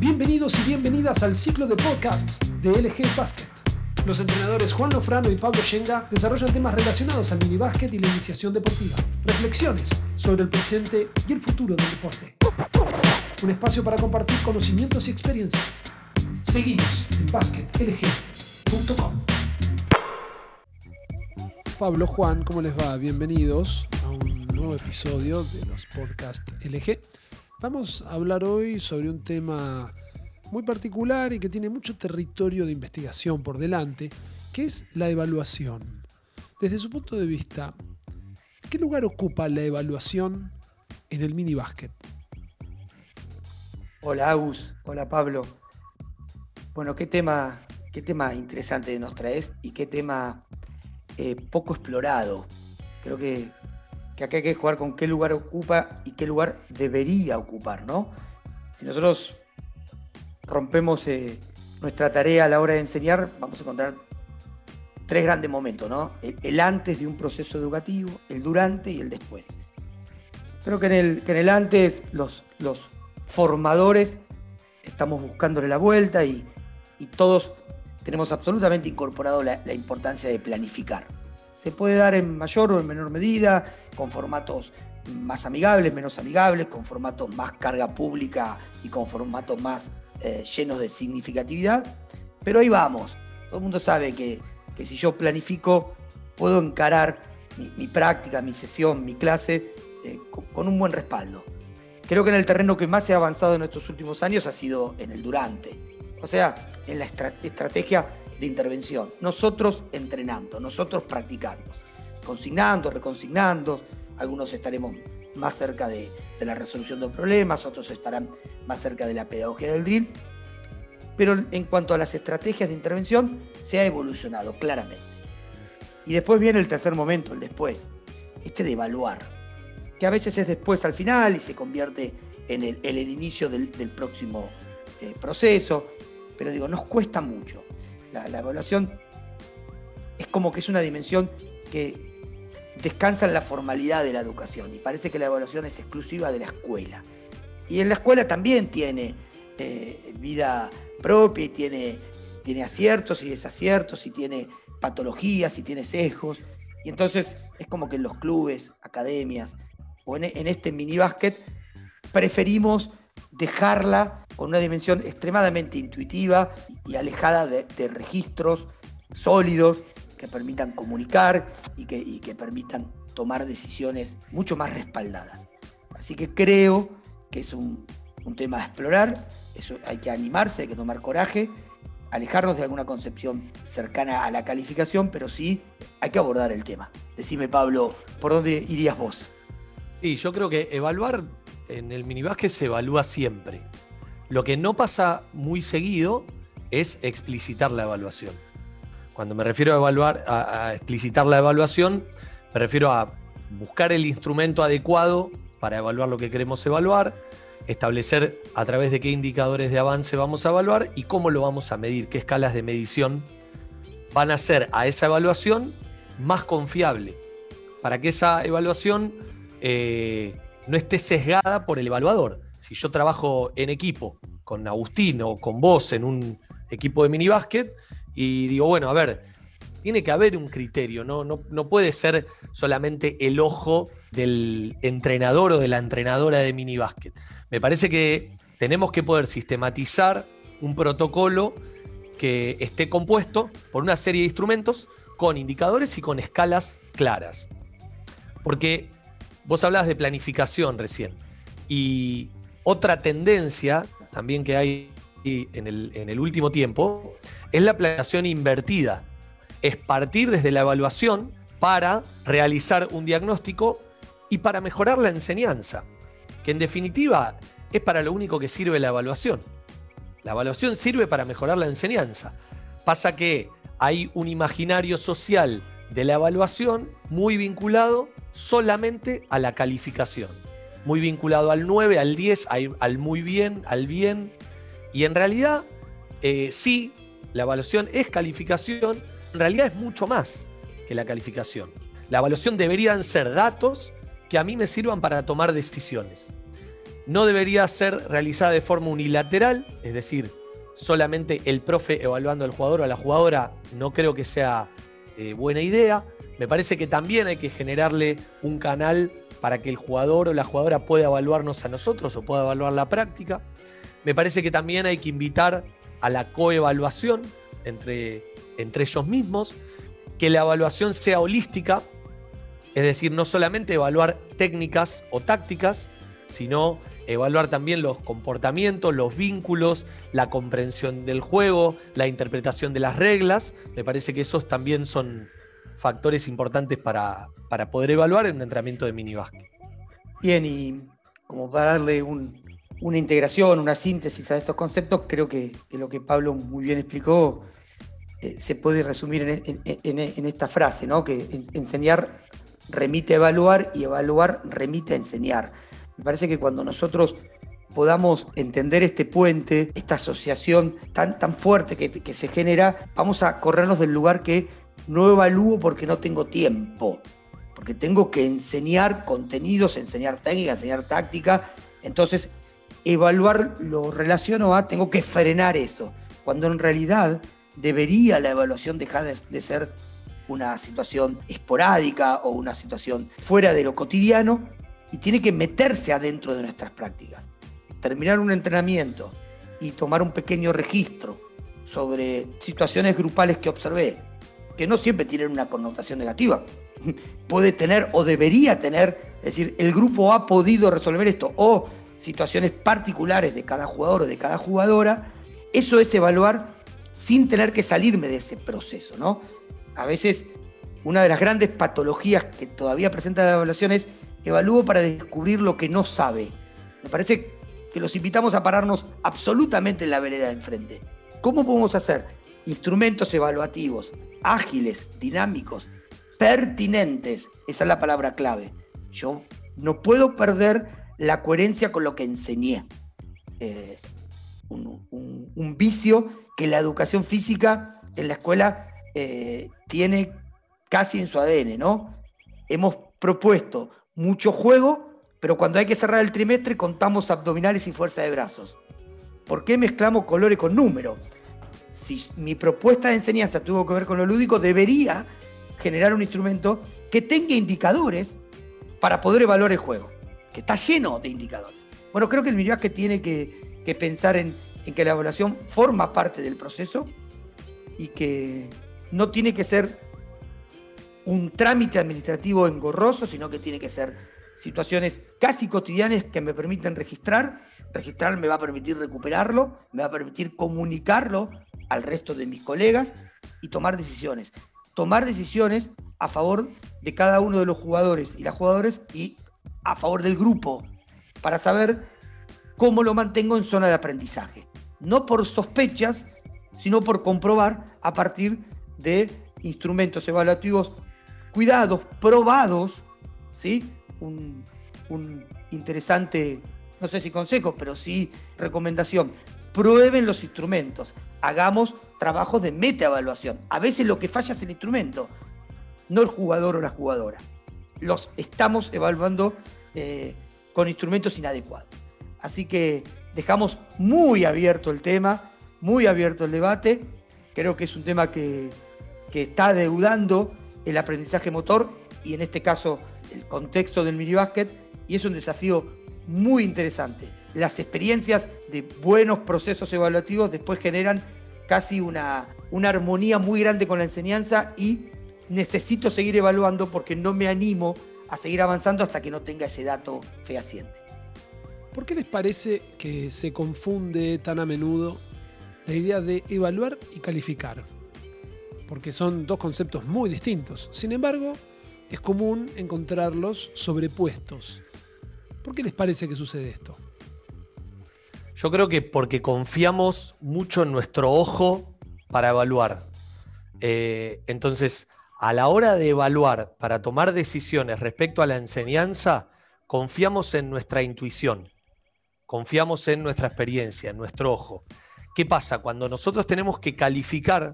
Bienvenidos y bienvenidas al ciclo de podcasts de LG Basket. Los entrenadores Juan Lofrano y Pablo Shenga desarrollan temas relacionados al minibásquet y la iniciación deportiva. Reflexiones sobre el presente y el futuro del deporte. Un espacio para compartir conocimientos y experiencias. Seguidos en basketlg.com. Pablo, Juan, ¿cómo les va? Bienvenidos a un nuevo episodio de los podcasts LG. Vamos a hablar hoy sobre un tema muy particular y que tiene mucho territorio de investigación por delante, que es la evaluación. Desde su punto de vista, ¿qué lugar ocupa la evaluación en el mini básquet? Hola Agus, hola Pablo. Bueno, qué tema, qué tema interesante nos traes y qué tema eh, poco explorado. Creo que que acá hay que jugar con qué lugar ocupa y qué lugar debería ocupar, ¿no? Si nosotros rompemos eh, nuestra tarea a la hora de enseñar, vamos a encontrar tres grandes momentos, ¿no? El, antes de un proceso educativo, el durante y el después. Creo que en el, en el antes los, los formadores estamos buscándole la vuelta y, todos tenemos absolutamente incorporado la importancia de planificar se puede dar en mayor o en menor medida, con formatos más amigables, menos amigables, con formatos más carga pública y con formatos más eh, llenos de significatividad. Pero ahí vamos. Todo el mundo sabe que, si yo planifico, puedo encarar mi, práctica, mi sesión, mi clase eh, con, un buen respaldo. Creo que en el terreno que más se ha avanzado en estos últimos años ha sido en el durante. O sea, en la estrategia de intervención. Nosotros entrenando, nosotros practicando, consignando, reconsignando. Algunos estaremos más cerca de, la resolución de problemas, otros estarán más cerca de la pedagogía del drill. Pero en cuanto a las estrategias de intervención, se ha evolucionado claramente. Y después viene el tercer momento, el después, este de evaluar, que a veces es después al final y se convierte en el, inicio del, próximo eh, proceso, pero digo, nos cuesta mucho la, evaluación es como que es una dimensión que descansa en la formalidad de la educación y parece que la evaluación es exclusiva de la escuela. Y en la escuela también tiene eh, vida propia y tiene, tiene aciertos y desaciertos y tiene patologías y tiene sesgos. Y entonces es como que en los clubes, academias o en, este mini básquet preferimos dejarla con una dimensión extremadamente intuitiva y alejada de, registros sólidos que permitan comunicar y que, permitan tomar decisiones mucho más respaldadas. Así que creo que es un, tema a explorar, hay que animarse, hay que tomar coraje, alejarnos de alguna concepción cercana a la calificación, pero sí hay que abordar el tema. Decime, Pablo, ¿por dónde irías vos? Sí, yo creo que evaluar en el minibásquet se evalúa siempre. Lo que no pasa muy seguido es explicitar la evaluación. Cuando me refiero a evaluar, a, explicitar la evaluación, me refiero a buscar el instrumento adecuado para evaluar lo que queremos evaluar, establecer a través de qué indicadores de avance vamos a evaluar y cómo lo vamos a medir, qué escalas de medición van a hacer a esa evaluación más confiable, para que esa evaluación eh, no esté sesgada por el evaluador. Si yo trabajo en equipo con Agustín o con vos en un equipo de minibásquet y digo, bueno, a ver, tiene que haber un criterio, ¿no? No, no puede ser solamente el ojo del entrenador o de la entrenadora de minibásquet. Me parece que tenemos que poder sistematizar un protocolo que esté compuesto por una serie de instrumentos con indicadores y con escalas claras. Porque vos hablabas de planificación recién y otra tendencia también que hay en el, último tiempo es la planeación invertida. Es partir desde la evaluación para realizar un diagnóstico y para mejorar la enseñanza, que en definitiva es para lo único que sirve la evaluación. La evaluación sirve para mejorar la enseñanza. Pasa que hay un imaginario social de la evaluación muy vinculado solamente a la calificación muy vinculado al 9, al 10, al muy bien, al bien. Y en realidad, eh, sí, la evaluación es calificación, en realidad es mucho más que la calificación. La evaluación deberían ser datos que a mí me sirvan para tomar decisiones. no debería ser realizada de forma unilateral, es decir, solamente el profe evaluando al jugador o a la jugadora, no creo que sea eh, buena idea. Me parece que también hay que generarle un canal para que el jugador o la jugadora pueda evaluarnos a nosotros o pueda evaluar la práctica. Me parece que también hay que invitar a la coevaluación entre, entre ellos mismos, que la evaluación sea holística, es decir, no solamente evaluar técnicas o tácticas, sino evaluar también los comportamientos, los vínculos, la comprensión del juego, la interpretación de las reglas. Me parece que esos también son factores importantes para, para poder evaluar en un entrenamiento de mini Bien, y como para darle una integración, una síntesis a estos conceptos, creo que, lo que Pablo muy bien explicó eh, se puede resumir en, esta frase, ¿no? que enseñar remite a evaluar y evaluar remite a enseñar. Me parece que cuando nosotros podamos entender este puente, esta asociación tan, tan fuerte que, que se genera, vamos a corrernos del lugar que no evalúo porque no tengo tiempo, porque tengo que enseñar contenidos, enseñar técnica, enseñar táctica. Entonces, evaluar lo relaciono a tengo que frenar eso, cuando en realidad debería la evaluación dejar de ser una situación esporádica o una situación fuera de lo cotidiano y tiene que meterse adentro de nuestras prácticas. Terminar un entrenamiento y tomar un pequeño registro sobre situaciones grupales que observé, que no siempre tienen una connotación negativa. Puede tener o debería tener, es decir, el grupo ha podido resolver esto, o situaciones particulares de cada jugador o de cada jugadora, eso es evaluar sin tener que salirme de ese proceso, ¿no? A veces una de las grandes patologías que todavía presenta la evaluación es evalúo para descubrir lo que no sabe. Me parece que los invitamos a pararnos absolutamente en la vereda de enfrente. ¿Cómo podemos hacer instrumentos evaluativos ágiles, dinámicos, pertinentes? Esa es la palabra clave. Yo no puedo perder la coherencia con lo que enseñé. Eh, un, vicio que la educación física en la escuela eh, tiene casi en su ADN, ¿no? Hemos propuesto mucho juego, pero cuando hay que cerrar el trimestre contamos abdominales y fuerza de brazos. ¿Por qué mezclamos colores con números? Si mi propuesta de enseñanza tuvo que ver con lo lúdico, debería generar un instrumento que tenga indicadores para poder evaluar el juego, que está lleno de indicadores. Bueno, creo que el que tiene que, que pensar en, en que la evaluación forma parte del proceso y que no tiene que ser un trámite administrativo engorroso, sino que tiene que ser situaciones casi cotidianas que me permiten registrar. Registrar me va a permitir recuperarlo, me va a permitir comunicarlo al resto de mis colegas y tomar decisiones. Tomar decisiones a favor de cada uno de los jugadores y las jugadoras y a favor del grupo, para saber cómo lo mantengo en zona de aprendizaje. No por sospechas, sino por comprobar a partir de instrumentos evaluativos cuidados, probados, ¿sí? Un, interesante, no sé si consejo, pero sí recomendación. Prueben los instrumentos, hagamos trabajos de meta-evaluación. A veces lo que falla es el instrumento, no el jugador o la jugadora. Los estamos evaluando eh, con instrumentos inadecuados. Así que dejamos muy abierto el tema, muy abierto el debate. Creo que es un tema que, que está deudando el aprendizaje motor y en este caso el contexto del mini y es un desafío muy interesante. Las experiencias de buenos procesos evaluativos después generan casi una, una armonía muy grande con la enseñanza y necesito seguir evaluando porque no me animo a seguir avanzando hasta que no tenga ese dato fehaciente. ¿Por qué les parece que se confunde tan a menudo la idea de evaluar y calificar? porque son dos conceptos muy distintos. Sin embargo, es común encontrarlos sobrepuestos. ¿Por qué les parece que sucede esto? Yo creo que porque confiamos mucho en nuestro ojo para evaluar. Eh, entonces, a la hora de evaluar, para tomar decisiones respecto a la enseñanza, confiamos en nuestra intuición, confiamos en nuestra experiencia, en nuestro ojo. ¿Qué pasa? Cuando nosotros tenemos que calificar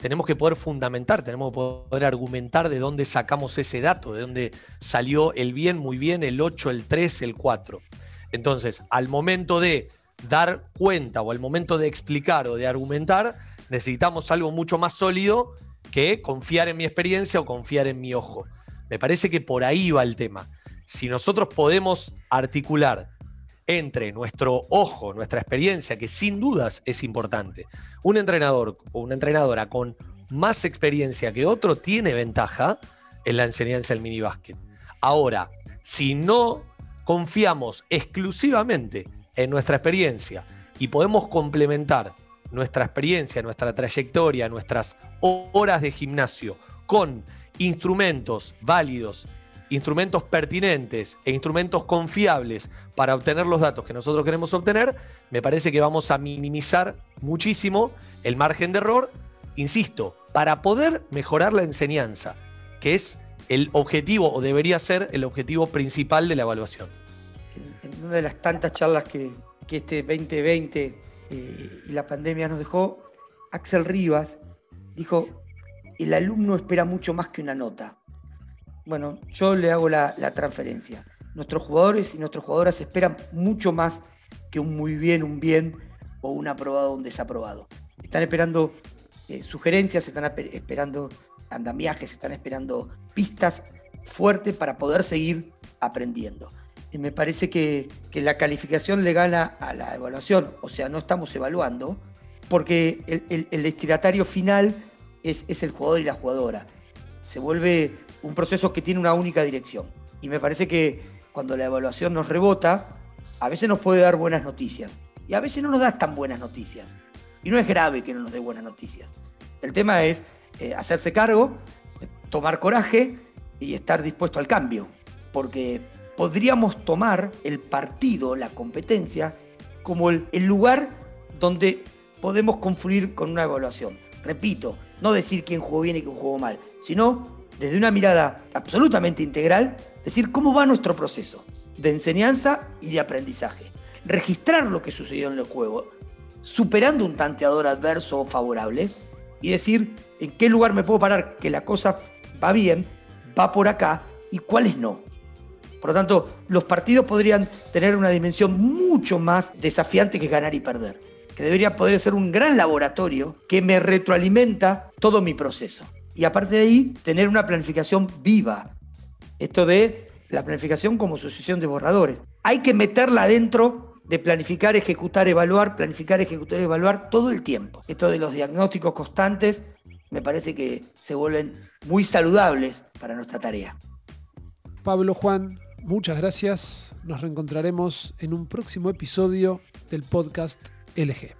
tenemos que poder fundamentar, tenemos que poder argumentar de dónde sacamos ese dato, de dónde salió el bien, muy bien, el 8, el 3, el 4. Entonces, al momento de dar cuenta o al momento de explicar o de argumentar, necesitamos algo mucho más sólido que confiar en mi experiencia o confiar en mi ojo. Me parece que por ahí va el tema. Si nosotros podemos articular entre nuestro ojo, nuestra experiencia, que sin dudas es importante, un entrenador o una entrenadora con más experiencia que otro tiene ventaja en la enseñanza del minibásquet. Ahora, si no confiamos exclusivamente en nuestra experiencia y podemos complementar nuestra experiencia, nuestra trayectoria, nuestras horas de gimnasio con instrumentos válidos, instrumentos pertinentes e instrumentos confiables para obtener los datos que nosotros queremos obtener, me parece que vamos a minimizar muchísimo el margen de error, insisto, para poder mejorar la enseñanza, que es el objetivo o debería ser el objetivo principal de la evaluación. En, una de las tantas charlas que, este 2020 eh, y la pandemia nos dejó, Axel Rivas dijo, el alumno espera mucho más que una nota. Bueno, yo le hago la, transferencia. Nuestros jugadores y nuestras jugadoras esperan mucho más que un muy bien, un bien o un aprobado o un desaprobado. Están esperando eh, sugerencias, están esperando andamiajes, están esperando pistas fuertes para poder seguir aprendiendo. Me parece que, la calificación le gana a la evaluación, o sea, no estamos evaluando, porque el, destinatario final es, es, el jugador y la jugadora. Se vuelve un proceso que tiene una única dirección. Y me parece que cuando la evaluación nos rebota, a veces nos puede dar buenas noticias y a veces no nos da tan buenas noticias. Y no es grave que no nos dé buenas noticias. El tema es eh, hacerse cargo, tomar coraje y estar dispuesto al cambio, porque podríamos tomar el partido, la competencia, como el, lugar donde podemos confluir con una evaluación. Repito, no decir quién jugó bien y quién jugó mal, sino desde una mirada absolutamente integral, decir cómo va nuestro proceso de enseñanza y de aprendizaje. Registrar lo que sucedió en el juego, superando un tanteador adverso o favorable, y decir en qué lugar me puedo parar, que la cosa va bien, va por acá y cuáles no. Por lo tanto, los partidos podrían tener una dimensión mucho más desafiante que ganar y perder, que debería poder ser un gran laboratorio que me retroalimenta todo mi proceso. Y aparte de ahí, tener una planificación viva. Esto de la planificación como sucesión de borradores. Hay que meterla dentro de planificar, ejecutar, evaluar, planificar, ejecutar, evaluar todo el tiempo. Esto de los diagnósticos constantes me parece que se vuelven muy saludables para nuestra tarea. Pablo Juan, muchas gracias. Nos reencontraremos en un próximo episodio del podcast LG.